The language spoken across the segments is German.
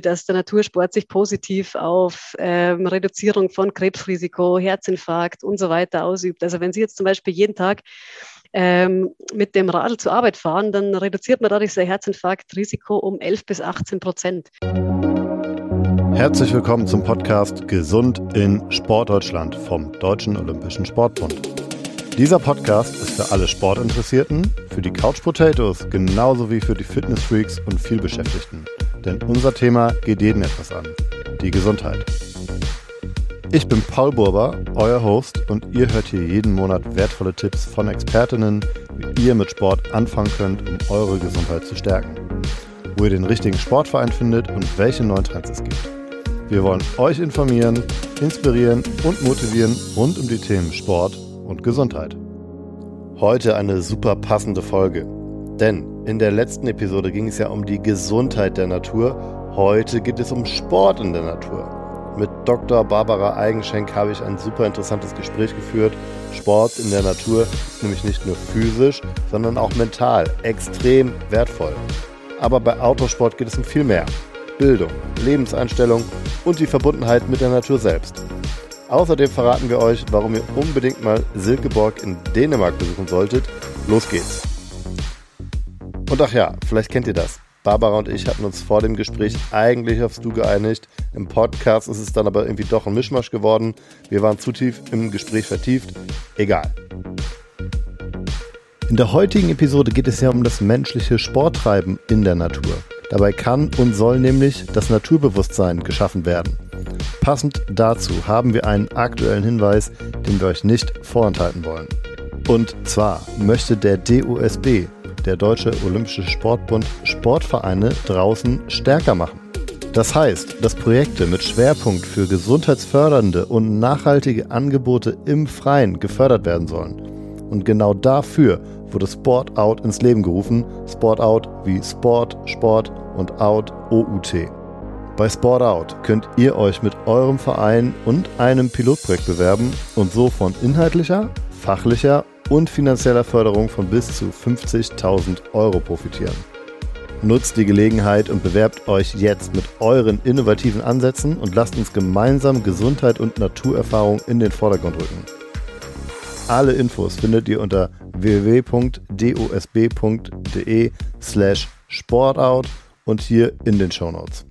dass der Natursport sich positiv auf ähm, Reduzierung von Krebsrisiko, Herzinfarkt und so weiter ausübt. Also wenn Sie jetzt zum Beispiel jeden Tag ähm, mit dem Radl zur Arbeit fahren, dann reduziert man dadurch sein Herzinfarktrisiko um 11 bis 18 Prozent. Herzlich willkommen zum Podcast Gesund in Sportdeutschland vom Deutschen Olympischen Sportbund. Dieser Podcast ist für alle Sportinteressierten, für die Couch Potatoes genauso wie für die Fitnessfreaks und vielbeschäftigten. Denn unser Thema geht jeden etwas an. Die Gesundheit. Ich bin Paul Burber, euer Host, und ihr hört hier jeden Monat wertvolle Tipps von Expertinnen, wie ihr mit Sport anfangen könnt, um eure Gesundheit zu stärken. Wo ihr den richtigen Sportverein findet und welche neuen Trends es gibt. Wir wollen euch informieren, inspirieren und motivieren rund um die Themen Sport und Gesundheit. Heute eine super passende Folge. Denn in der letzten Episode ging es ja um die Gesundheit der Natur. Heute geht es um Sport in der Natur. Mit Dr. Barbara Eigenschenk habe ich ein super interessantes Gespräch geführt. Sport in der Natur ist nämlich nicht nur physisch, sondern auch mental extrem wertvoll. Aber bei Autosport geht es um viel mehr. Bildung, Lebenseinstellung und die Verbundenheit mit der Natur selbst. Außerdem verraten wir euch, warum ihr unbedingt mal Silkeborg in Dänemark besuchen solltet. Los geht's! Und ach ja, vielleicht kennt ihr das. Barbara und ich hatten uns vor dem Gespräch eigentlich aufs Du geeinigt. Im Podcast ist es dann aber irgendwie doch ein Mischmasch geworden. Wir waren zu tief im Gespräch vertieft. Egal. In der heutigen Episode geht es ja um das menschliche Sporttreiben in der Natur. Dabei kann und soll nämlich das Naturbewusstsein geschaffen werden. Passend dazu haben wir einen aktuellen Hinweis, den wir euch nicht vorenthalten wollen. Und zwar möchte der DOSB, der Deutsche Olympische Sportbund, Sportvereine draußen stärker machen. Das heißt, dass Projekte mit Schwerpunkt für gesundheitsfördernde und nachhaltige Angebote im Freien gefördert werden sollen. Und genau dafür wurde Sport Out ins Leben gerufen. Sport Out wie Sport, Sport und Out OUT. Bei Sport Out könnt ihr euch mit eurem Verein und einem Pilotprojekt bewerben und so von inhaltlicher, fachlicher und finanzieller Förderung von bis zu 50.000 Euro profitieren. Nutzt die Gelegenheit und bewerbt euch jetzt mit euren innovativen Ansätzen und lasst uns gemeinsam Gesundheit und Naturerfahrung in den Vordergrund rücken. Alle Infos findet ihr unter www.dosb.de slash sportout und hier in den Shownotes.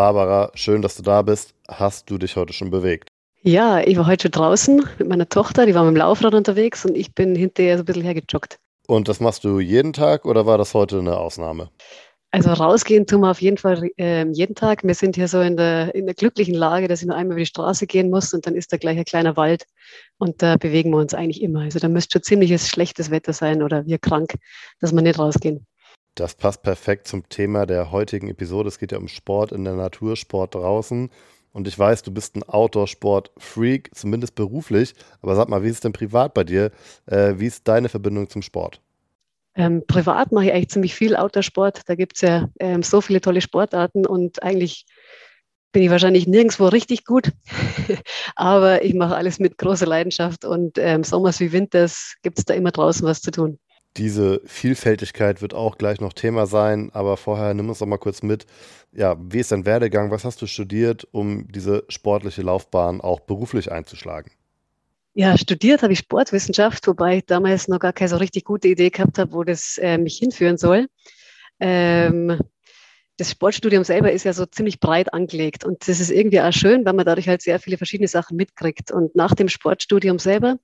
Barbara, schön, dass du da bist. Hast du dich heute schon bewegt? Ja, ich war heute schon draußen mit meiner Tochter, die war mit dem Laufrad unterwegs und ich bin hinterher so ein bisschen hergejoggt. Und das machst du jeden Tag oder war das heute eine Ausnahme? Also rausgehen tun wir auf jeden Fall äh, jeden Tag. Wir sind hier so in der, in der glücklichen Lage, dass ich nur einmal über die Straße gehen muss und dann ist da gleich ein kleiner Wald und da bewegen wir uns eigentlich immer. Also da müsste schon ziemliches schlechtes Wetter sein oder wir krank, dass wir nicht rausgehen. Das passt perfekt zum Thema der heutigen Episode. Es geht ja um Sport in der Natur, Sport draußen. Und ich weiß, du bist ein Outdoor-Sport-Freak, zumindest beruflich. Aber sag mal, wie ist es denn privat bei dir? Äh, wie ist deine Verbindung zum Sport? Ähm, privat mache ich eigentlich ziemlich viel Outdoor-Sport. Da gibt es ja ähm, so viele tolle Sportarten und eigentlich bin ich wahrscheinlich nirgendwo richtig gut. Aber ich mache alles mit großer Leidenschaft und ähm, Sommers wie Winters gibt es da immer draußen was zu tun. Diese Vielfältigkeit wird auch gleich noch Thema sein, aber vorher nimm uns doch mal kurz mit. Ja, wie ist dein Werdegang? Was hast du studiert, um diese sportliche Laufbahn auch beruflich einzuschlagen? Ja, studiert habe ich Sportwissenschaft, wobei ich damals noch gar keine so richtig gute Idee gehabt habe, wo das äh, mich hinführen soll. Ähm, das Sportstudium selber ist ja so ziemlich breit angelegt und das ist irgendwie auch schön, weil man dadurch halt sehr viele verschiedene Sachen mitkriegt. Und nach dem Sportstudium selber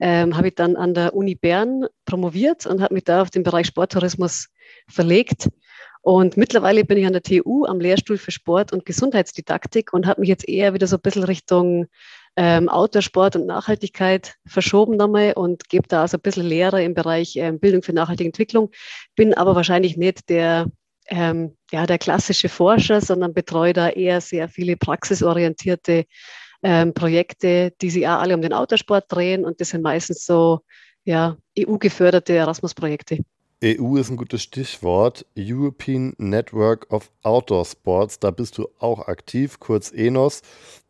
ähm, habe ich dann an der Uni Bern promoviert und habe mich da auf den Bereich Sporttourismus verlegt. Und mittlerweile bin ich an der TU am Lehrstuhl für Sport und Gesundheitsdidaktik und habe mich jetzt eher wieder so ein bisschen Richtung ähm, Outdoor-Sport und Nachhaltigkeit verschoben nochmal und gebe da also ein bisschen Lehre im Bereich ähm, Bildung für nachhaltige Entwicklung. Bin aber wahrscheinlich nicht der, ähm, ja, der klassische Forscher, sondern betreue da eher sehr viele praxisorientierte ähm, Projekte, die sich auch alle um den Autosport drehen und das sind meistens so ja, EU-geförderte Erasmus-Projekte. EU ist ein gutes Stichwort. European Network of Outdoor Sports. Da bist du auch aktiv, kurz ENOS.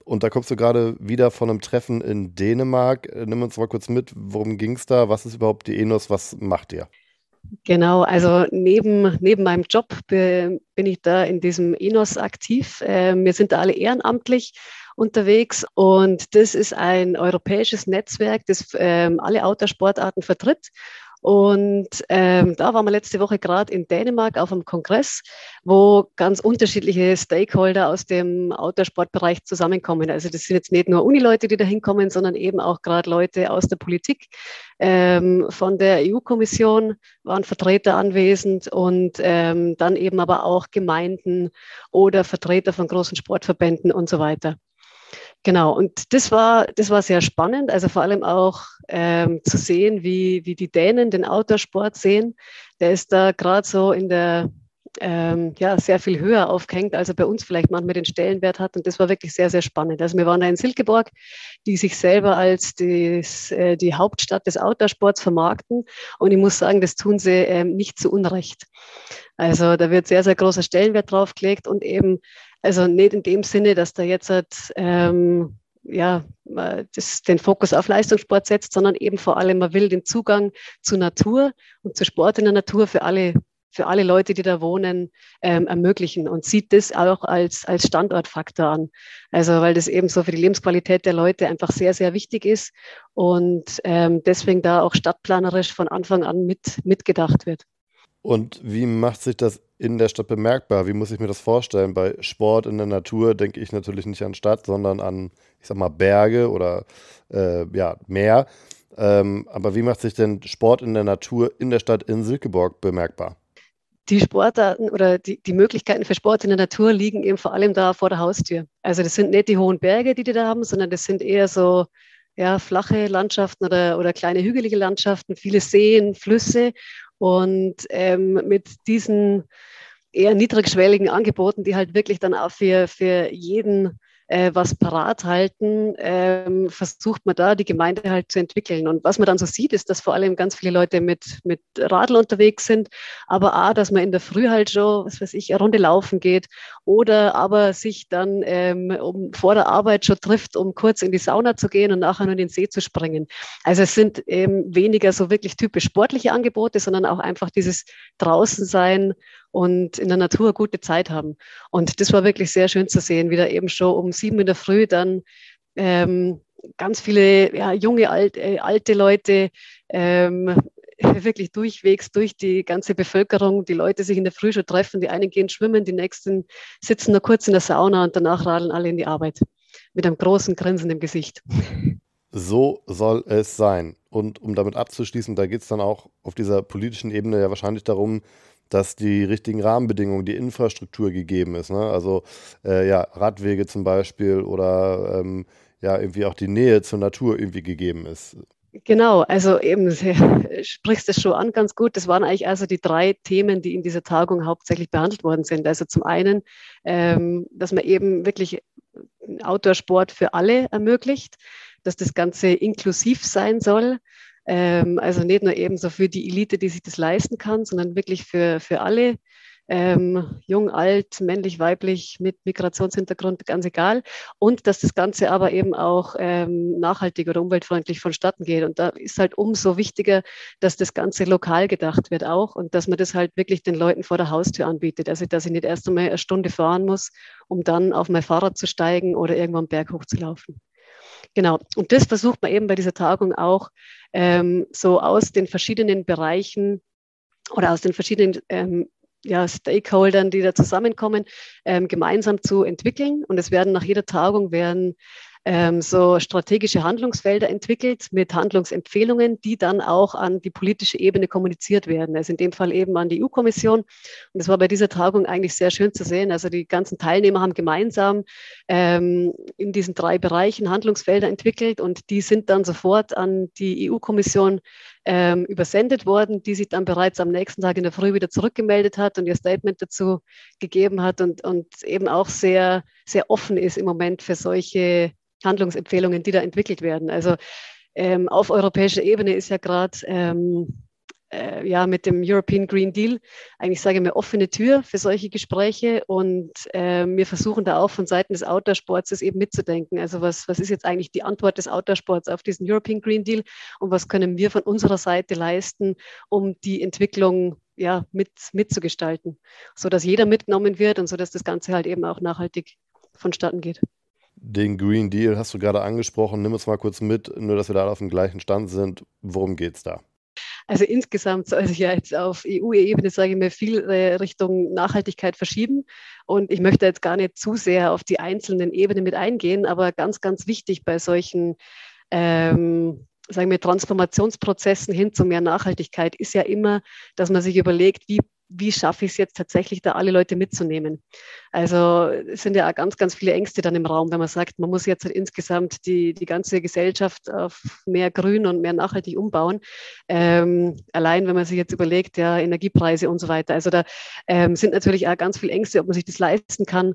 Und da kommst du gerade wieder von einem Treffen in Dänemark. Nimm uns mal kurz mit, worum ging es da? Was ist überhaupt die ENOS? Was macht ihr? Genau, also neben, neben meinem Job bin ich da in diesem ENOS aktiv. Ähm, wir sind da alle ehrenamtlich unterwegs und das ist ein europäisches Netzwerk, das ähm, alle Outdoor-Sportarten vertritt und ähm, da waren wir letzte Woche gerade in Dänemark auf einem Kongress, wo ganz unterschiedliche Stakeholder aus dem Outdoor-Sportbereich zusammenkommen. Also das sind jetzt nicht nur Unileute, die da hinkommen, sondern eben auch gerade Leute aus der Politik. Ähm, von der EU-Kommission waren Vertreter anwesend und ähm, dann eben aber auch Gemeinden oder Vertreter von großen Sportverbänden und so weiter. Genau, und das war, das war sehr spannend, also vor allem auch ähm, zu sehen, wie, wie die Dänen den Outdoor-Sport sehen. Der ist da gerade so in der, ähm, ja, sehr viel höher aufgehängt, als er bei uns vielleicht manchmal den Stellenwert hat. Und das war wirklich sehr, sehr spannend. Also wir waren da in Silkeborg, die sich selber als des, äh, die Hauptstadt des Outdoor-Sports vermarkten. Und ich muss sagen, das tun sie ähm, nicht zu Unrecht. Also da wird sehr, sehr großer Stellenwert draufgelegt und eben also nicht in dem Sinne, dass da jetzt ähm, ja, das, den Fokus auf Leistungssport setzt, sondern eben vor allem, man will den Zugang zur Natur und zu Sport in der Natur für alle, für alle Leute, die da wohnen, ähm, ermöglichen und sieht das auch als, als Standortfaktor an. Also weil das eben so für die Lebensqualität der Leute einfach sehr, sehr wichtig ist und ähm, deswegen da auch stadtplanerisch von Anfang an mit, mitgedacht wird. Und wie macht sich das in der Stadt bemerkbar? Wie muss ich mir das vorstellen? Bei Sport in der Natur denke ich natürlich nicht an Stadt, sondern an, ich sag mal, Berge oder äh, ja, Meer. Ähm, aber wie macht sich denn Sport in der Natur in der Stadt in Silkeborg bemerkbar? Die Sportarten oder die, die Möglichkeiten für Sport in der Natur liegen eben vor allem da vor der Haustür. Also das sind nicht die hohen Berge, die die da haben, sondern das sind eher so ja, flache Landschaften oder, oder kleine hügelige Landschaften, viele Seen, Flüsse und ähm, mit diesen eher niedrigschwelligen Angeboten, die halt wirklich dann auch für, für jeden äh, was parat halten, ähm, versucht man da die Gemeinde halt zu entwickeln. Und was man dann so sieht, ist, dass vor allem ganz viele Leute mit, mit Radl unterwegs sind, aber auch, dass man in der Früh halt schon, was weiß ich, eine Runde laufen geht oder aber sich dann ähm, um, vor der Arbeit schon trifft, um kurz in die Sauna zu gehen und nachher nur in den See zu springen. Also es sind eben weniger so wirklich typisch sportliche Angebote, sondern auch einfach dieses draußen sein und in der Natur gute Zeit haben. Und das war wirklich sehr schön zu sehen, wie da eben schon um sieben in der Früh dann ähm, ganz viele ja, junge, alt, äh, alte Leute ähm, wirklich durchwegs durch die ganze Bevölkerung, die Leute sich in der Früh schon treffen, die einen gehen schwimmen, die nächsten sitzen nur kurz in der Sauna und danach radeln alle in die Arbeit mit einem großen Grinsen im Gesicht. So soll es sein. Und um damit abzuschließen, da geht es dann auch auf dieser politischen Ebene ja wahrscheinlich darum, dass die richtigen Rahmenbedingungen, die Infrastruktur gegeben ist. Ne? Also äh, ja, Radwege zum Beispiel oder ähm, ja, irgendwie auch die Nähe zur Natur irgendwie gegeben ist. Genau, also eben, sprichst es schon an ganz gut. Das waren eigentlich also die drei Themen, die in dieser Tagung hauptsächlich behandelt worden sind. Also zum einen, ähm, dass man eben wirklich Outdoor-Sport für alle ermöglicht, dass das Ganze inklusiv sein soll. Ähm, also nicht nur eben so für die Elite, die sich das leisten kann, sondern wirklich für, für alle. Ähm, jung, alt, männlich, weiblich, mit Migrationshintergrund, ganz egal. Und dass das Ganze aber eben auch ähm, nachhaltig oder umweltfreundlich vonstatten geht. Und da ist halt umso wichtiger, dass das Ganze lokal gedacht wird auch und dass man das halt wirklich den Leuten vor der Haustür anbietet. Also dass ich nicht erst einmal eine Stunde fahren muss, um dann auf mein Fahrrad zu steigen oder irgendwo am Berg hochzulaufen. Genau. Und das versucht man eben bei dieser Tagung auch ähm, so aus den verschiedenen Bereichen oder aus den verschiedenen ähm, ja, Stakeholdern, die da zusammenkommen, ähm, gemeinsam zu entwickeln. Und es werden nach jeder Tagung werden ähm, so strategische Handlungsfelder entwickelt mit Handlungsempfehlungen, die dann auch an die politische Ebene kommuniziert werden. Also in dem Fall eben an die EU-Kommission. Und das war bei dieser Tagung eigentlich sehr schön zu sehen. Also die ganzen Teilnehmer haben gemeinsam ähm, in diesen drei Bereichen Handlungsfelder entwickelt und die sind dann sofort an die EU-Kommission ähm, übersendet worden, die sich dann bereits am nächsten Tag in der Früh wieder zurückgemeldet hat und ihr Statement dazu gegeben hat und, und eben auch sehr, sehr offen ist im Moment für solche Handlungsempfehlungen, die da entwickelt werden. Also ähm, auf europäischer Ebene ist ja gerade ähm, äh, ja, mit dem European Green Deal eigentlich, sage ich mal, offene Tür für solche Gespräche und äh, wir versuchen da auch von Seiten des Outdoor-Sports das eben mitzudenken. Also was, was ist jetzt eigentlich die Antwort des Outdoor-Sports auf diesen European Green Deal und was können wir von unserer Seite leisten, um die Entwicklung ja, mit, mitzugestalten, sodass jeder mitgenommen wird und sodass das Ganze halt eben auch nachhaltig vonstatten geht. Den Green Deal hast du gerade angesprochen. Nimm uns mal kurz mit, nur dass wir da auf dem gleichen Stand sind. Worum geht es da? Also insgesamt soll sich ja jetzt auf EU-Ebene, sage ich mal, viel äh, Richtung Nachhaltigkeit verschieben. Und ich möchte jetzt gar nicht zu sehr auf die einzelnen Ebenen mit eingehen, aber ganz, ganz wichtig bei solchen ähm, sagen wir, Transformationsprozessen hin zu mehr Nachhaltigkeit ist ja immer, dass man sich überlegt, wie wie schaffe ich es jetzt tatsächlich, da alle Leute mitzunehmen? Also es sind ja auch ganz, ganz viele Ängste dann im Raum, wenn man sagt, man muss jetzt halt insgesamt die, die ganze Gesellschaft auf mehr Grün und mehr nachhaltig umbauen. Ähm, allein, wenn man sich jetzt überlegt, ja, Energiepreise und so weiter. Also da ähm, sind natürlich auch ganz viele Ängste, ob man sich das leisten kann.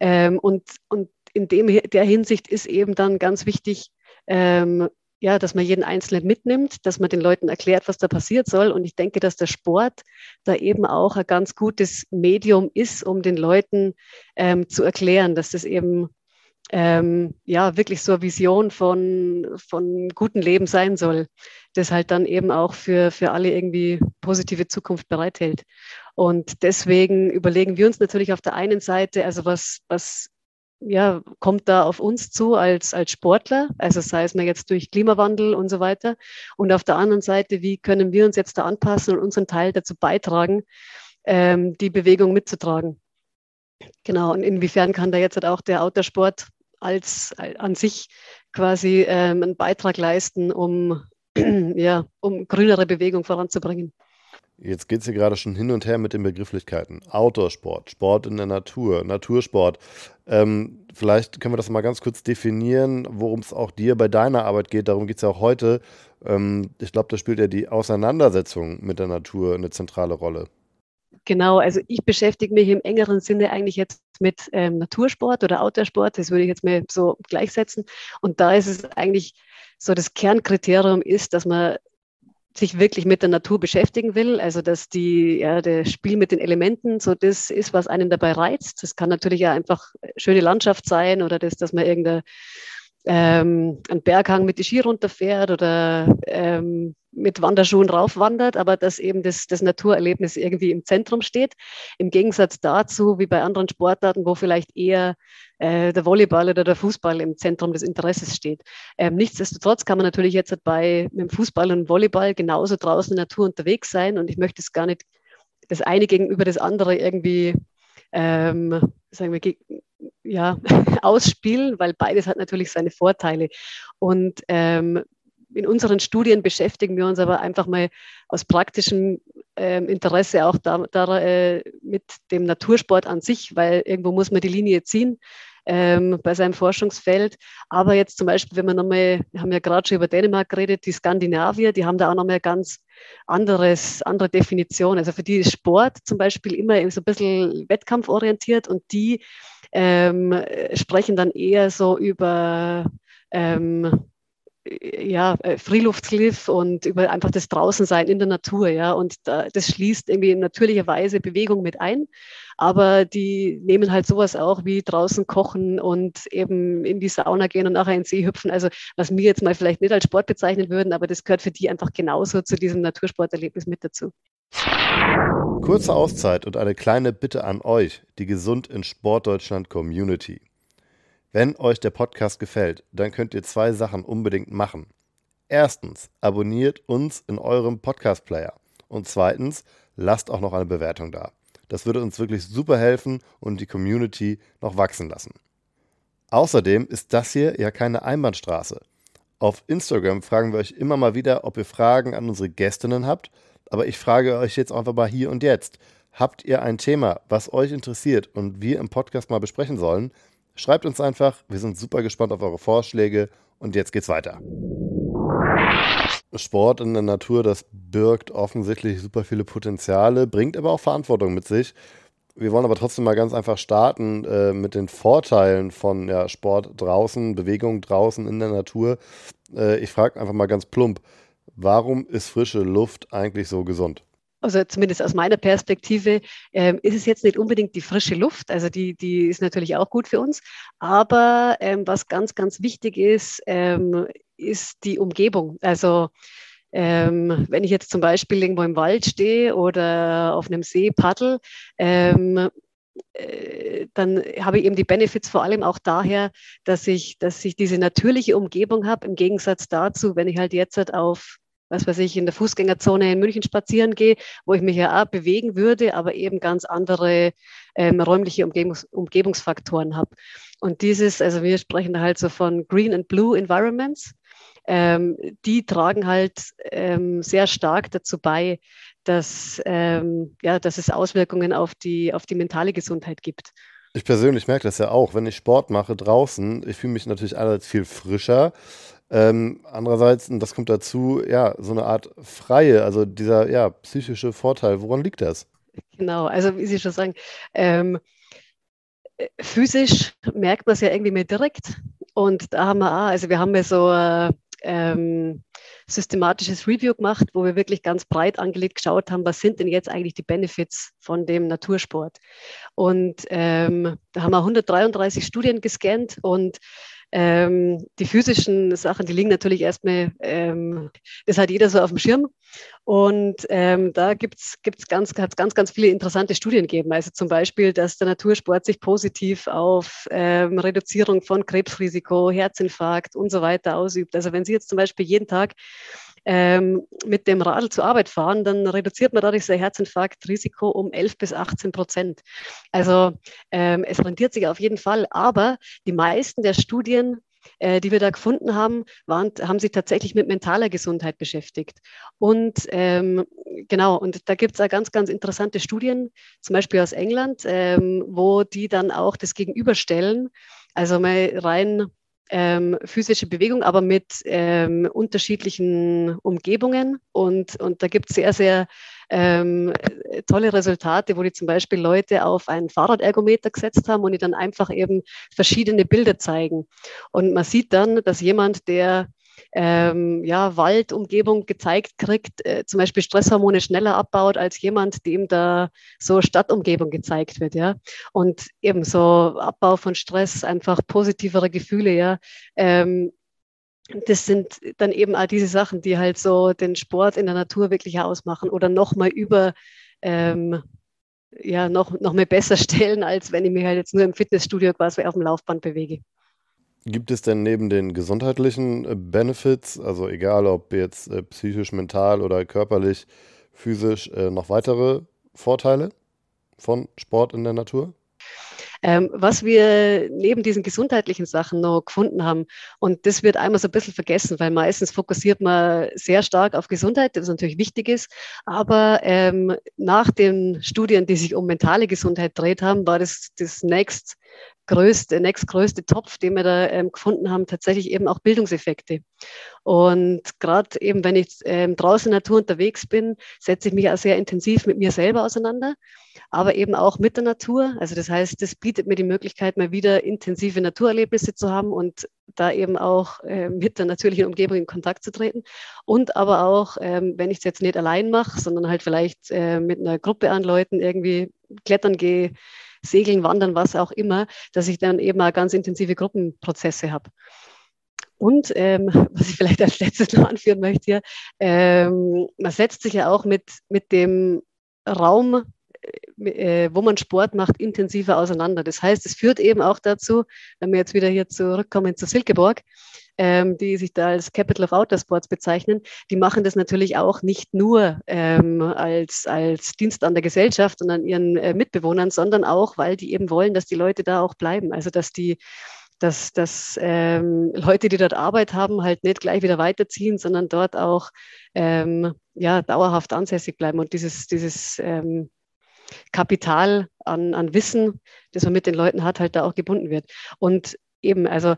Ähm, und, und in dem, der Hinsicht ist eben dann ganz wichtig, ähm, ja, dass man jeden Einzelnen mitnimmt, dass man den Leuten erklärt, was da passiert soll. Und ich denke, dass der Sport da eben auch ein ganz gutes Medium ist, um den Leuten ähm, zu erklären, dass das eben ähm, ja wirklich so eine Vision von, von gutem Leben sein soll, das halt dann eben auch für, für alle irgendwie positive Zukunft bereithält. Und deswegen überlegen wir uns natürlich auf der einen Seite, also was, was ja, kommt da auf uns zu als, als Sportler, also sei es mal jetzt durch Klimawandel und so weiter. Und auf der anderen Seite, wie können wir uns jetzt da anpassen und unseren Teil dazu beitragen, ähm, die Bewegung mitzutragen. Genau, und inwiefern kann da jetzt auch der Outdoor-Sport als, als an sich quasi ähm, einen Beitrag leisten, um, ja, um grünere Bewegung voranzubringen. Jetzt geht es hier gerade schon hin und her mit den Begrifflichkeiten. Outdoor-Sport, Sport in der Natur, Natursport. Ähm, vielleicht können wir das mal ganz kurz definieren, worum es auch dir bei deiner Arbeit geht. Darum geht es ja auch heute. Ähm, ich glaube, da spielt ja die Auseinandersetzung mit der Natur eine zentrale Rolle. Genau, also ich beschäftige mich im engeren Sinne eigentlich jetzt mit ähm, Natursport oder Outdoor-Sport. Das würde ich jetzt mal so gleichsetzen. Und da ist es eigentlich so, das Kernkriterium ist, dass man sich wirklich mit der Natur beschäftigen will, also dass die, ja, das Spiel mit den Elementen so das ist, was einen dabei reizt. Das kann natürlich ja einfach schöne Landschaft sein oder das, dass man irgendein ähm, einen Berghang mit die Ski runterfährt oder ähm, mit Wanderschuhen raufwandert, aber dass eben das, das Naturerlebnis irgendwie im Zentrum steht. Im Gegensatz dazu, wie bei anderen Sportarten, wo vielleicht eher äh, der Volleyball oder der Fußball im Zentrum des Interesses steht. Ähm, nichtsdestotrotz kann man natürlich jetzt bei mit dem Fußball und Volleyball genauso draußen in der Natur unterwegs sein und ich möchte es gar nicht das eine gegenüber das andere irgendwie ähm, sagen wir, ja, ausspielen, weil beides hat natürlich seine Vorteile. Und ähm, in unseren Studien beschäftigen wir uns aber einfach mal aus praktischem ähm, Interesse auch da, da äh, mit dem Natursport an sich, weil irgendwo muss man die Linie ziehen ähm, bei seinem Forschungsfeld. Aber jetzt zum Beispiel, wenn wir nochmal, wir haben ja gerade schon über Dänemark geredet, die Skandinavier, die haben da auch nochmal ganz anderes, andere Definition. Also für die ist Sport zum Beispiel immer so ein bisschen wettkampforientiert und die ähm, sprechen dann eher so über ähm, ja, äh, Freeluftkliff und über einfach das Draußensein in der Natur, ja. Und da, das schließt irgendwie in natürlicher Weise Bewegung mit ein. Aber die nehmen halt sowas auch wie draußen kochen und eben in die Sauna gehen und nachher in den See hüpfen. Also was wir jetzt mal vielleicht nicht als Sport bezeichnen würden, aber das gehört für die einfach genauso zu diesem Natursporterlebnis mit dazu. Kurze Auszeit und eine kleine Bitte an euch, die Gesund in Sportdeutschland Community. Wenn euch der Podcast gefällt, dann könnt ihr zwei Sachen unbedingt machen. Erstens, abonniert uns in eurem Podcast-Player. Und zweitens, lasst auch noch eine Bewertung da. Das würde uns wirklich super helfen und die Community noch wachsen lassen. Außerdem ist das hier ja keine Einbahnstraße. Auf Instagram fragen wir euch immer mal wieder, ob ihr Fragen an unsere Gästinnen habt, aber ich frage euch jetzt einfach mal hier und jetzt. Habt ihr ein Thema, was euch interessiert und wir im Podcast mal besprechen sollen? Schreibt uns einfach, wir sind super gespannt auf eure Vorschläge und jetzt geht's weiter. Sport in der Natur, das birgt offensichtlich super viele Potenziale, bringt aber auch Verantwortung mit sich. Wir wollen aber trotzdem mal ganz einfach starten äh, mit den Vorteilen von ja, Sport draußen, Bewegung draußen in der Natur. Äh, ich frage einfach mal ganz plump, warum ist frische Luft eigentlich so gesund? Also zumindest aus meiner Perspektive, ähm, ist es jetzt nicht unbedingt die frische Luft. Also die, die ist natürlich auch gut für uns. Aber ähm, was ganz, ganz wichtig ist, ähm, ist die Umgebung. Also ähm, wenn ich jetzt zum Beispiel irgendwo im Wald stehe oder auf einem See paddel, ähm, äh, dann habe ich eben die Benefits vor allem auch daher, dass ich, dass ich diese natürliche Umgebung habe, im Gegensatz dazu, wenn ich halt jetzt auf was weiß ich, in der Fußgängerzone in München spazieren gehe, wo ich mich ja auch bewegen würde, aber eben ganz andere ähm, räumliche Umgebungs Umgebungsfaktoren habe. Und dieses, also wir sprechen da halt so von Green and Blue Environments, ähm, die tragen halt ähm, sehr stark dazu bei, dass, ähm, ja, dass es Auswirkungen auf die, auf die mentale Gesundheit gibt. Ich persönlich merke das ja auch, wenn ich Sport mache draußen, ich fühle mich natürlich einerseits viel frischer, ähm, andererseits, und das kommt dazu, ja, so eine Art freie, also dieser ja, psychische Vorteil. Woran liegt das? Genau, also wie Sie schon sagen, ähm, physisch merkt man es ja irgendwie mehr direkt. Und da haben wir auch, also wir haben ja so äh, ähm, systematisches Review gemacht, wo wir wirklich ganz breit angelegt geschaut haben, was sind denn jetzt eigentlich die Benefits von dem Natursport. Und ähm, da haben wir 133 Studien gescannt und ähm, die physischen Sachen, die liegen natürlich erstmal, ähm, das hat jeder so auf dem Schirm. Und ähm, da gibt es ganz, ganz, ganz viele interessante Studien gegeben. Also zum Beispiel, dass der Natursport sich positiv auf ähm, Reduzierung von Krebsrisiko, Herzinfarkt und so weiter ausübt. Also wenn Sie jetzt zum Beispiel jeden Tag ähm, mit dem Radl zur Arbeit fahren, dann reduziert man dadurch sein Herzinfarktrisiko um 11 bis 18 Prozent. Also ähm, es rentiert sich auf jeden Fall, aber die meisten der Studien äh, die wir da gefunden haben, waren, haben sich tatsächlich mit mentaler Gesundheit beschäftigt. Und ähm, genau, und da gibt es auch ganz, ganz interessante Studien, zum Beispiel aus England, ähm, wo die dann auch das gegenüberstellen. Also mal rein ähm, physische Bewegung, aber mit ähm, unterschiedlichen Umgebungen. Und, und da gibt es sehr, sehr ähm, tolle Resultate, wo die zum Beispiel Leute auf einen Fahrradergometer gesetzt haben und die dann einfach eben verschiedene Bilder zeigen. Und man sieht dann, dass jemand, der ähm, ja, Waldumgebung gezeigt kriegt, äh, zum Beispiel Stresshormone schneller abbaut als jemand, dem da so Stadtumgebung gezeigt wird, ja. Und eben so Abbau von Stress, einfach positivere Gefühle, ja. Ähm, das sind dann eben auch diese Sachen, die halt so den Sport in der Natur wirklich ausmachen oder nochmal über ähm, ja, noch, noch mehr besser stellen, als wenn ich mich halt jetzt nur im Fitnessstudio quasi auf dem Laufband bewege. Gibt es denn neben den gesundheitlichen äh, Benefits, also egal ob jetzt äh, psychisch, mental oder körperlich, physisch, äh, noch weitere Vorteile von Sport in der Natur? Ähm, was wir neben diesen gesundheitlichen Sachen noch gefunden haben, und das wird einmal so ein bisschen vergessen, weil meistens fokussiert man sehr stark auf Gesundheit, das natürlich wichtig ist, aber ähm, nach den Studien, die sich um mentale Gesundheit dreht haben, war das das nächst größte, nächstgrößte Topf, den wir da ähm, gefunden haben, tatsächlich eben auch Bildungseffekte. Und gerade eben, wenn ich ähm, draußen in der Natur unterwegs bin, setze ich mich auch sehr intensiv mit mir selber auseinander, aber eben auch mit der Natur. Also das heißt, das bietet mir die Möglichkeit, mal wieder intensive Naturerlebnisse zu haben und da eben auch äh, mit der natürlichen Umgebung in Kontakt zu treten. Und aber auch, ähm, wenn ich es jetzt nicht allein mache, sondern halt vielleicht äh, mit einer Gruppe an Leuten irgendwie klettern gehe, Segeln, Wandern, was auch immer, dass ich dann eben auch ganz intensive Gruppenprozesse habe. Und ähm, was ich vielleicht als letztes noch anführen möchte hier, ähm, man setzt sich ja auch mit, mit dem Raum, äh, wo man Sport macht, intensiver auseinander. Das heißt, es führt eben auch dazu, wenn wir jetzt wieder hier zurückkommen zu Silkeborg, ähm, die sich da als Capital of Outdoor Sports bezeichnen, die machen das natürlich auch nicht nur ähm, als, als Dienst an der Gesellschaft und an ihren äh, Mitbewohnern, sondern auch, weil die eben wollen, dass die Leute da auch bleiben. Also dass die dass, dass ähm, Leute, die dort Arbeit haben, halt nicht gleich wieder weiterziehen, sondern dort auch ähm, ja, dauerhaft ansässig bleiben und dieses, dieses ähm, Kapital an, an Wissen, das man mit den Leuten hat, halt da auch gebunden wird. Und eben, also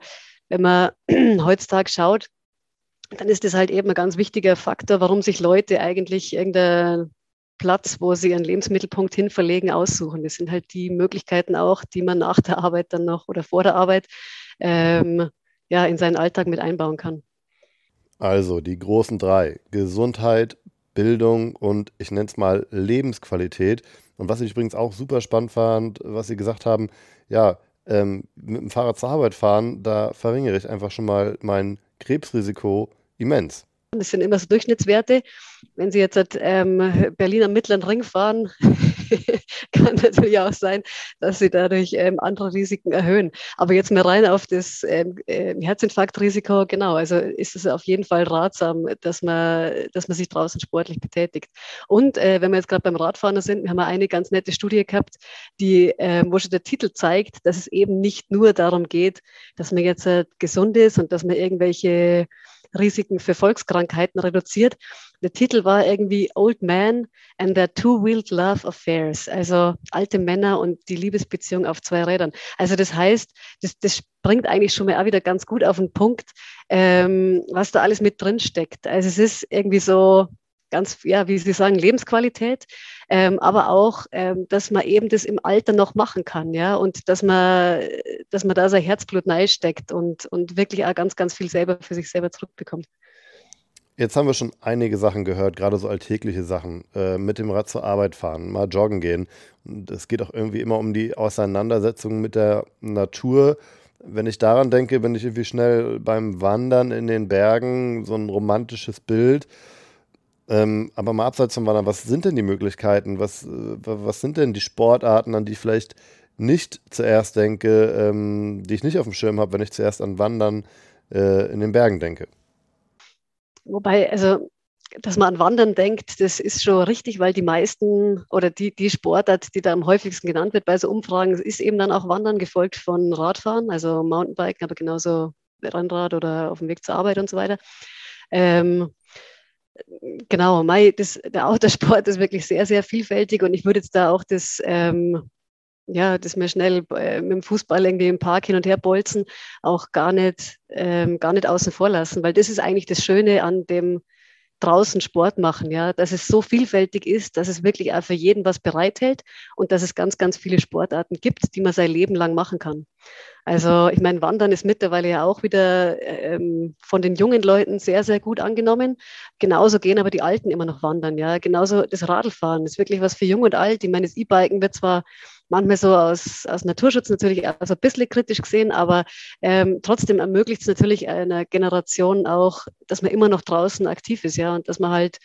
wenn man heutzutage schaut, dann ist das halt eben ein ganz wichtiger Faktor, warum sich Leute eigentlich irgendeinen Platz, wo sie ihren Lebensmittelpunkt hin verlegen, aussuchen. Das sind halt die Möglichkeiten auch, die man nach der Arbeit dann noch oder vor der Arbeit ähm, ja, in seinen Alltag mit einbauen kann. Also die großen drei. Gesundheit, Bildung und ich nenne es mal Lebensqualität. Und was ich übrigens auch super spannend fand, was Sie gesagt haben, ja, ähm, mit dem Fahrrad zur Arbeit fahren, da verringere ich einfach schon mal mein Krebsrisiko immens. Das sind immer so Durchschnittswerte. Wenn Sie jetzt ähm, Berlin am Mittleren Ring fahren, kann natürlich auch sein, dass Sie dadurch ähm, andere Risiken erhöhen. Aber jetzt mal rein auf das ähm, äh, Herzinfarktrisiko, genau, also ist es auf jeden Fall ratsam, dass man, dass man sich draußen sportlich betätigt. Und äh, wenn wir jetzt gerade beim Radfahren sind, wir haben eine ganz nette Studie gehabt, die, äh, wo schon der Titel zeigt, dass es eben nicht nur darum geht, dass man jetzt äh, gesund ist und dass man irgendwelche Risiken für Volkskrankheiten reduziert. Der Titel war irgendwie Old Man and Their Two-Wheeled Love Affairs, also alte Männer und die Liebesbeziehung auf zwei Rädern. Also das heißt, das, das bringt eigentlich schon mal auch wieder ganz gut auf den Punkt, ähm, was da alles mit drin steckt. Also es ist irgendwie so, ganz, ja, wie Sie sagen, Lebensqualität, ähm, aber auch, ähm, dass man eben das im Alter noch machen kann, ja, und dass man, dass man da sein Herzblut steckt und, und wirklich auch ganz, ganz viel selber für sich selber zurückbekommt. Jetzt haben wir schon einige Sachen gehört, gerade so alltägliche Sachen. Äh, mit dem Rad zur Arbeit fahren, mal joggen gehen. Es geht auch irgendwie immer um die Auseinandersetzung mit der Natur. Wenn ich daran denke, bin ich irgendwie schnell beim Wandern in den Bergen, so ein romantisches Bild. Ähm, aber mal abseits vom Wandern, was sind denn die Möglichkeiten? Was, äh, was sind denn die Sportarten, an die ich vielleicht nicht zuerst denke, ähm, die ich nicht auf dem Schirm habe, wenn ich zuerst an Wandern äh, in den Bergen denke? Wobei, also dass man an Wandern denkt, das ist schon richtig, weil die meisten oder die, die Sportart, die da am häufigsten genannt wird bei so Umfragen, ist eben dann auch Wandern, gefolgt von Radfahren, also Mountainbiken, aber genauso Rennrad oder auf dem Weg zur Arbeit und so weiter. Ähm, genau, Mai, das, der Autosport ist wirklich sehr, sehr vielfältig und ich würde jetzt da auch das, ähm, ja, das mir schnell äh, mit dem Fußball irgendwie im Park hin und her bolzen, auch gar nicht, ähm, gar nicht außen vor lassen, weil das ist eigentlich das Schöne an dem draußen Sport machen, ja, dass es so vielfältig ist, dass es wirklich auch für jeden was bereithält und dass es ganz, ganz viele Sportarten gibt, die man sein Leben lang machen kann. Also ich meine, Wandern ist mittlerweile ja auch wieder ähm, von den jungen Leuten sehr, sehr gut angenommen. Genauso gehen aber die Alten immer noch wandern. Ja, genauso das Radlfahren ist wirklich was für jung und alt. Ich meine, das E-Biken wird zwar manchmal so aus, aus Naturschutz natürlich also ein bisschen kritisch gesehen, aber ähm, trotzdem ermöglicht es natürlich einer Generation auch, dass man immer noch draußen aktiv ist, ja, und dass man halt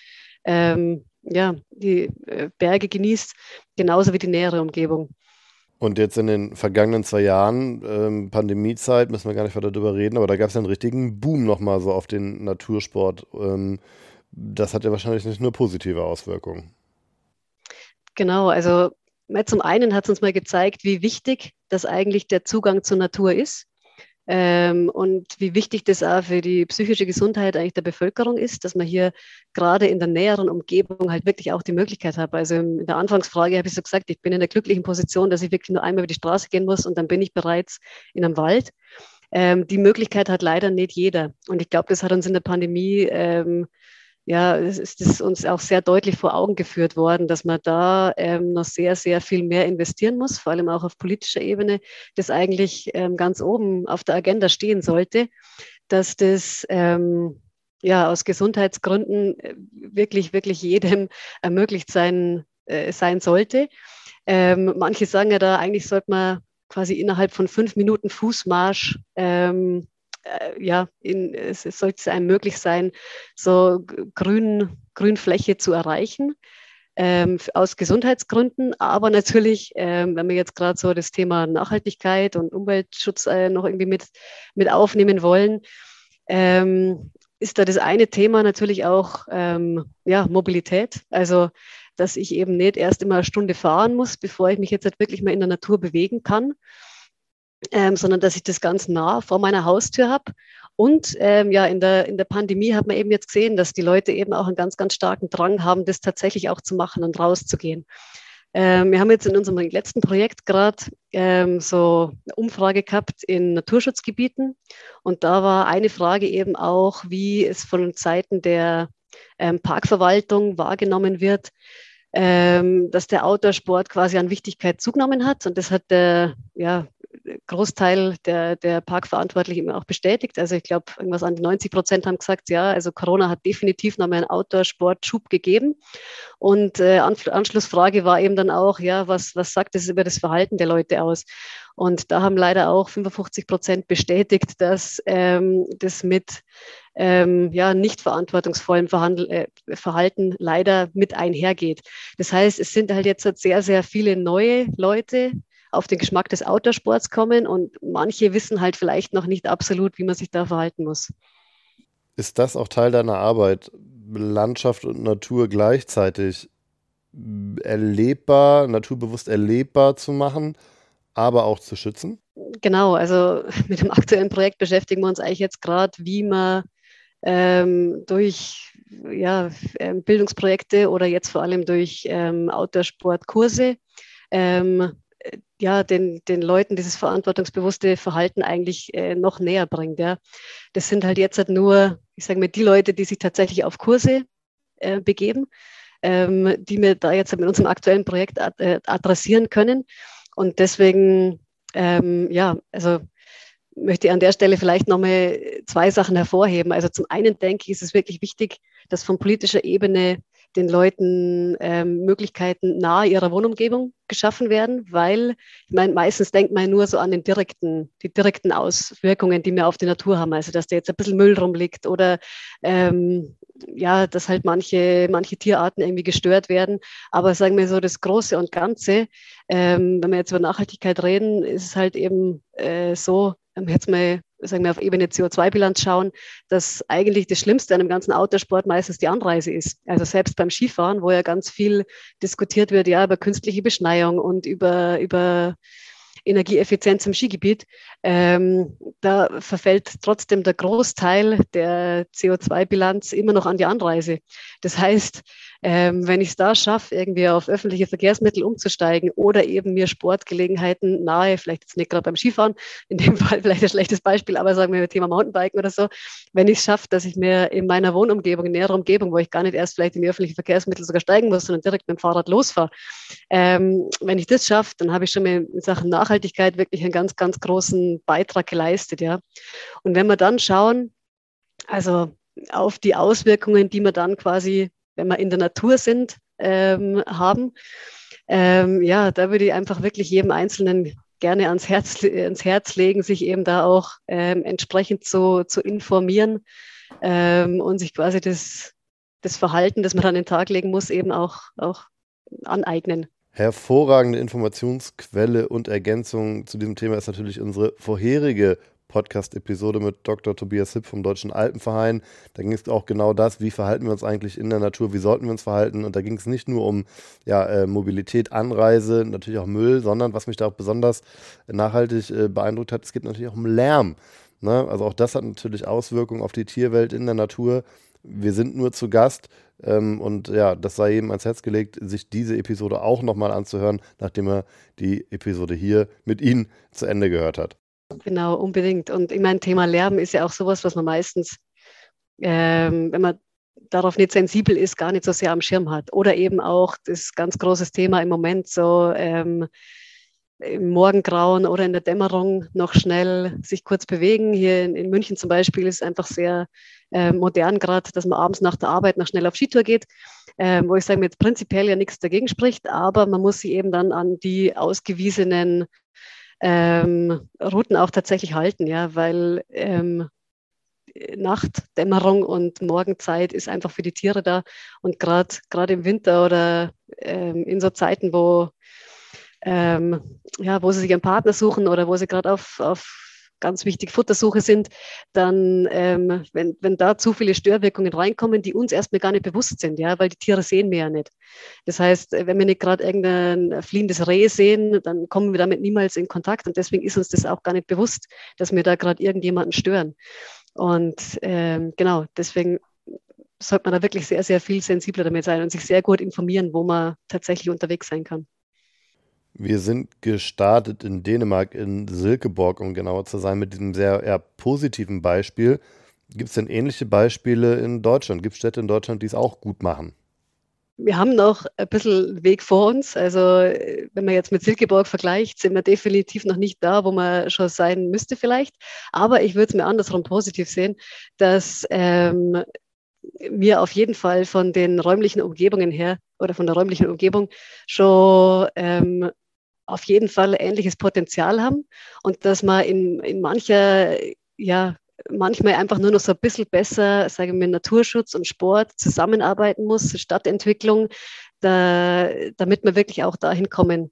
ähm, ja, die äh, Berge genießt, genauso wie die nähere Umgebung. Und jetzt in den vergangenen zwei Jahren, ähm, Pandemiezeit, müssen wir gar nicht weiter darüber reden, aber da gab es einen richtigen Boom nochmal so auf den Natursport. Ähm, das hat ja wahrscheinlich nicht nur positive Auswirkungen. Genau, also zum einen hat es uns mal gezeigt, wie wichtig das eigentlich der Zugang zur Natur ist. Ähm, und wie wichtig das auch für die psychische Gesundheit eigentlich der Bevölkerung ist, dass man hier gerade in der näheren Umgebung halt wirklich auch die Möglichkeit hat. Also in der Anfangsfrage habe ich so gesagt, ich bin in der glücklichen Position, dass ich wirklich nur einmal über die Straße gehen muss und dann bin ich bereits in einem Wald. Ähm, die Möglichkeit hat leider nicht jeder. Und ich glaube, das hat uns in der Pandemie ähm, ja, es ist uns auch sehr deutlich vor Augen geführt worden, dass man da ähm, noch sehr, sehr viel mehr investieren muss, vor allem auch auf politischer Ebene, das eigentlich ähm, ganz oben auf der Agenda stehen sollte, dass das ähm, ja aus Gesundheitsgründen äh, wirklich, wirklich jedem ermöglicht sein, äh, sein sollte. Ähm, manche sagen ja da, eigentlich sollte man quasi innerhalb von fünf Minuten Fußmarsch ähm, äh, ja, in, es, sollte einem möglich sein, so Grün, Grünfläche zu erreichen. Ähm, aus Gesundheitsgründen, aber natürlich, ähm, wenn wir jetzt gerade so das Thema Nachhaltigkeit und Umweltschutz äh, noch irgendwie mit, mit aufnehmen wollen, ähm, ist da das eine Thema natürlich auch ähm, ja, Mobilität. Also, dass ich eben nicht erst immer eine Stunde fahren muss, bevor ich mich jetzt halt wirklich mal in der Natur bewegen kann, ähm, sondern dass ich das ganz nah vor meiner Haustür habe. Und ähm, ja, in der, in der Pandemie hat man eben jetzt gesehen, dass die Leute eben auch einen ganz, ganz starken Drang haben, das tatsächlich auch zu machen und rauszugehen. Ähm, wir haben jetzt in unserem letzten Projekt gerade ähm, so eine Umfrage gehabt in Naturschutzgebieten. Und da war eine Frage eben auch, wie es von Seiten der ähm, Parkverwaltung wahrgenommen wird, ähm, dass der Outdoor-Sport quasi an Wichtigkeit zugenommen hat. Und das hat der, ja, Großteil der, der Parkverantwortlichen auch bestätigt. Also ich glaube, irgendwas an die 90 Prozent haben gesagt, ja, also Corona hat definitiv nochmal einen Outdoor-Sport-Schub gegeben. Und äh, Anschlussfrage war eben dann auch, ja, was, was sagt das über das Verhalten der Leute aus? Und da haben leider auch 55 Prozent bestätigt, dass ähm, das mit ähm, ja, nicht verantwortungsvollem Verhandel, äh, Verhalten leider mit einhergeht. Das heißt, es sind halt jetzt sehr, sehr viele neue Leute, auf den Geschmack des Outdoorsports kommen und manche wissen halt vielleicht noch nicht absolut, wie man sich da verhalten muss. Ist das auch Teil deiner Arbeit, Landschaft und Natur gleichzeitig erlebbar, naturbewusst erlebbar zu machen? aber auch zu schützen? Genau, also mit dem aktuellen Projekt beschäftigen wir uns eigentlich jetzt gerade, wie man ähm, durch ja, ähm, Bildungsprojekte oder jetzt vor allem durch ähm, Outdoor-Sportkurse ähm, ja, den, den Leuten dieses verantwortungsbewusste Verhalten eigentlich äh, noch näher bringt. Ja. Das sind halt jetzt halt nur, ich sage mal, die Leute, die sich tatsächlich auf Kurse äh, begeben, ähm, die wir da jetzt mit unserem aktuellen Projekt ad äh, adressieren können. Und deswegen, ähm, ja, also möchte ich an der Stelle vielleicht nochmal zwei Sachen hervorheben. Also zum einen denke ich, ist es wirklich wichtig, dass von politischer Ebene den Leuten ähm, Möglichkeiten nahe ihrer Wohnumgebung geschaffen werden, weil ich meine, meistens denkt man nur so an den direkten, die direkten Auswirkungen, die wir auf die Natur haben. Also dass da jetzt ein bisschen Müll rumliegt oder ähm, ja, dass halt manche, manche Tierarten irgendwie gestört werden. Aber sagen wir so, das Große und Ganze, ähm, wenn wir jetzt über Nachhaltigkeit reden, ist es halt eben äh, so, jetzt mal sagen wir, auf Ebene CO2-Bilanz schauen, dass eigentlich das Schlimmste an dem ganzen Autosport meistens die Anreise ist. Also selbst beim Skifahren, wo ja ganz viel diskutiert wird, ja, über künstliche Beschneiung und über, über Energieeffizienz im Skigebiet, ähm, da verfällt trotzdem der Großteil der CO2-Bilanz immer noch an die Anreise. Das heißt, ähm, wenn ich es da schaffe, irgendwie auf öffentliche Verkehrsmittel umzusteigen oder eben mir Sportgelegenheiten nahe, vielleicht jetzt nicht gerade beim Skifahren, in dem Fall vielleicht ein schlechtes Beispiel, aber sagen wir Thema Mountainbiken oder so, wenn ich es schaffe, dass ich mir in meiner Wohnumgebung, in näherer Umgebung, wo ich gar nicht erst vielleicht in die öffentlichen Verkehrsmittel sogar steigen muss, sondern direkt mit dem Fahrrad losfahre, ähm, wenn ich das schaffe, dann habe ich schon in Sachen Nachhaltigkeit wirklich einen ganz, ganz großen Beitrag geleistet, ja. Und wenn wir dann schauen, also auf die Auswirkungen, die man dann quasi wenn wir in der Natur sind, ähm, haben. Ähm, ja, da würde ich einfach wirklich jedem Einzelnen gerne ans Herz, ans Herz legen, sich eben da auch ähm, entsprechend zu, zu informieren ähm, und sich quasi das, das Verhalten, das man an den Tag legen muss, eben auch, auch aneignen. Hervorragende Informationsquelle und Ergänzung zu diesem Thema ist natürlich unsere vorherige Podcast-Episode mit Dr. Tobias Hipp vom Deutschen Alpenverein. Da ging es auch genau das, wie verhalten wir uns eigentlich in der Natur, wie sollten wir uns verhalten. Und da ging es nicht nur um ja, äh, Mobilität, Anreise, natürlich auch Müll, sondern was mich da auch besonders nachhaltig äh, beeindruckt hat, es geht natürlich auch um Lärm. Ne? Also auch das hat natürlich Auswirkungen auf die Tierwelt in der Natur. Wir sind nur zu Gast. Ähm, und ja, das sei jedem ans Herz gelegt, sich diese Episode auch nochmal anzuhören, nachdem er die Episode hier mit Ihnen zu Ende gehört hat. Genau, unbedingt. Und ich meine, Thema Lärm ist ja auch sowas, was man meistens, ähm, wenn man darauf nicht sensibel ist, gar nicht so sehr am Schirm hat. Oder eben auch das ganz große Thema im Moment so ähm, im Morgengrauen oder in der Dämmerung noch schnell sich kurz bewegen. Hier in, München zum Beispiel ist es einfach sehr äh, modern gerade, dass man abends nach der Arbeit noch schnell auf Skitour geht, äh, wo ich sage, jetzt prinzipiell ja nichts dagegen spricht, aber man muss sich eben dann an die ausgewiesenen ähm, Routen auch tatsächlich halten, ja, weil ähm, Nacht, Dämmerung und Morgenzeit ist einfach für die Tiere da. Und gerade im Winter oder ähm, in so Zeiten, wo, ähm, ja, wo sie sich einen Partner suchen oder wo sie gerade auf, auf ganz wichtig Futtersuche sind, dann, ähm, wenn, wenn da zu viele Störwirkungen reinkommen, die uns erstmal gar nicht bewusst sind, ja, weil die Tiere sehen wir ja nicht. Das heißt, wenn wir nicht gerade irgendein fliehendes Reh sehen, dann kommen wir damit niemals in Kontakt und deswegen ist uns das auch gar nicht bewusst, dass wir da gerade irgendjemanden stören. Und ähm, genau, deswegen sollte man da wirklich sehr, sehr viel sensibler damit sein und sich sehr gut informieren, wo man tatsächlich unterwegs sein kann. Wir sind gestartet in Dänemark, in Silkeborg, um genauer zu sein, mit diesem sehr eher positiven Beispiel. Gibt es denn ähnliche Beispiele in Deutschland? Gibt es Städte in Deutschland, die es auch gut machen? wir haben noch ein bisschen Weg vor uns. Also wenn man jetzt mit Silkeborg vergleicht, sind wir definitiv noch nicht da, wo man schon sein müsste vielleicht. Aber ich würde es mir andersrum positiv sehen, dass ähm, wir auf jeden Fall von den räumlichen Umgebungen her oder von der räumlichen Umgebung schon ähm, auf jeden Fall ähnliches Potenzial haben und dass man in, in mancher ja, manchmal einfach nur noch so ein bisschen besser, sagen wir, Naturschutz und Sport zusammenarbeiten muss, Stadtentwicklung, da, damit wir wirklich auch dahin kommen,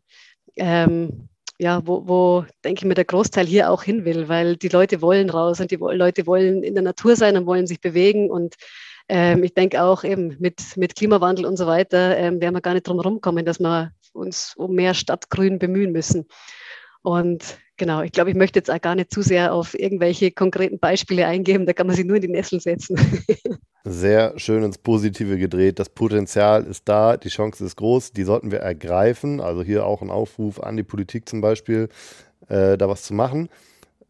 ähm, ja, wo, wo, denke ich mir, der Großteil hier auch hin will, weil die Leute wollen raus und die Leute wollen in der Natur sein und wollen sich bewegen und ähm, ich denke auch eben mit, mit Klimawandel und so weiter ähm, werden wir gar nicht drum herum kommen, dass wir uns um mehr Stadtgrün bemühen müssen. Und genau, ich glaube, ich möchte jetzt auch gar nicht zu sehr auf irgendwelche konkreten Beispiele eingehen, da kann man sich nur in die Nessel setzen. Sehr schön ins Positive gedreht. Das Potenzial ist da, die Chance ist groß, die sollten wir ergreifen. Also hier auch ein Aufruf an die Politik zum Beispiel, äh, da was zu machen.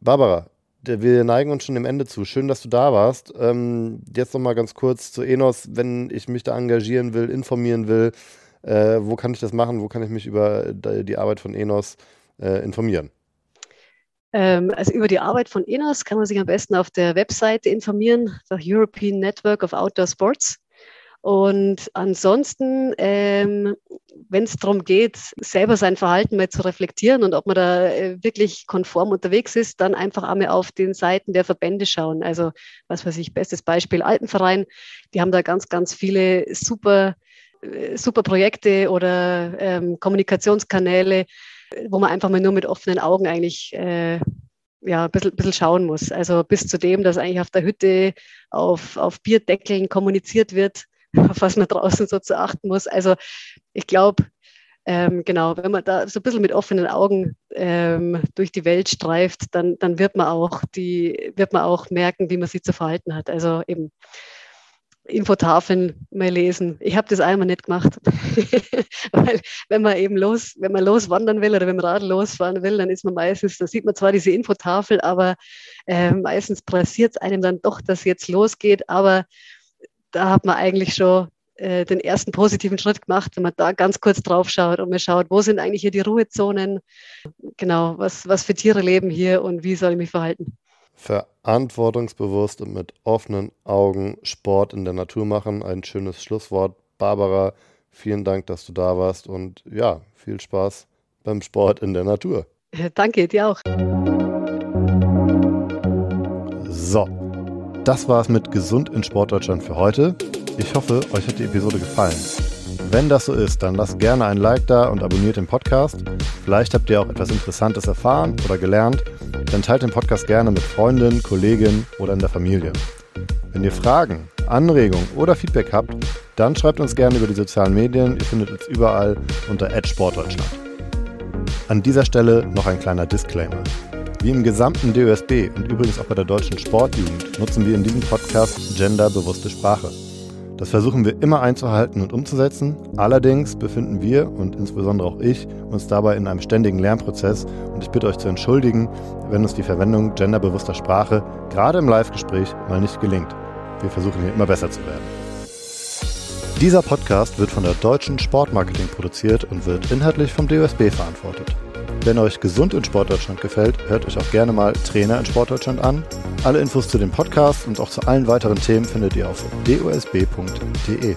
Barbara, wir neigen uns schon dem Ende zu. Schön, dass du da warst. Ähm, jetzt noch mal ganz kurz zu Enos, wenn ich mich da engagieren will, informieren will, äh, wo kann ich das machen? Wo kann ich mich über die Arbeit von Enos äh, informieren? Ähm, also über die Arbeit von ENAS kann man sich am besten auf der Webseite informieren, der European Network of Outdoor Sports. Und ansonsten, ähm, wenn es darum geht, selber sein Verhalten mal zu reflektieren und ob man da äh, wirklich konform unterwegs ist, dann einfach einmal auf den Seiten der Verbände schauen. Also, was weiß ich, bestes Beispiel Alpenverein, die haben da ganz, ganz viele super, äh, super Projekte oder ähm, Kommunikationskanäle, wo man einfach mal nur mit offenen Augen eigentlich äh, ja, ein bisschen, bisschen schauen muss. Also bis zu dem, dass eigentlich auf der Hütte auf, auf Bierdeckeln kommuniziert wird, auf was man draußen so zu achten muss. Also ich glaube, ähm, genau, wenn man da so ein bisschen mit offenen Augen ähm, durch die Welt streift, dann, dann wird man auch die, wird man auch merken, wie man sich zu verhalten hat. Also eben Infotafeln mal lesen. Ich habe das einmal nicht gemacht, weil wenn man eben los, wenn man loswandern will oder wenn man Radl losfahren will, dann ist man meistens, da sieht man zwar diese Infotafel, aber äh, meistens passiert es einem dann doch, dass jetzt losgeht, aber da hat man eigentlich schon äh, den ersten positiven Schritt gemacht, wenn man da ganz kurz drauf schaut und man schaut, wo sind eigentlich hier die Ruhezonen, genau, was, was für Tiere leben hier und wie soll ich mich verhalten verantwortungsbewusst und mit offenen Augen Sport in der Natur machen. Ein schönes Schlusswort. Barbara, vielen Dank, dass du da warst und ja, viel Spaß beim Sport in der Natur. Danke, dir auch. So, das war's mit Gesund in Sportdeutschland für heute. Ich hoffe, euch hat die Episode gefallen. Wenn das so ist, dann lasst gerne ein Like da und abonniert den Podcast. Vielleicht habt ihr auch etwas Interessantes erfahren oder gelernt. Dann teilt den Podcast gerne mit Freundinnen, Kolleginnen oder in der Familie. Wenn ihr Fragen, Anregungen oder Feedback habt, dann schreibt uns gerne über die sozialen Medien. Ihr findet uns überall unter @sportdeutschland. An dieser Stelle noch ein kleiner Disclaimer. Wie im gesamten DOSB und übrigens auch bei der deutschen Sportjugend nutzen wir in diesem Podcast genderbewusste Sprache. Das versuchen wir immer einzuhalten und umzusetzen. Allerdings befinden wir und insbesondere auch ich uns dabei in einem ständigen Lernprozess und ich bitte euch zu entschuldigen, wenn uns die Verwendung genderbewusster Sprache gerade im Live-Gespräch mal nicht gelingt. Wir versuchen hier immer besser zu werden. Dieser Podcast wird von der Deutschen Sportmarketing produziert und wird inhaltlich vom DOSB verantwortet. Wenn euch Gesund in Sportdeutschland gefällt, hört euch auch gerne mal Trainer in Sportdeutschland an. Alle Infos zu dem Podcast und auch zu allen weiteren Themen findet ihr auf dosb.de.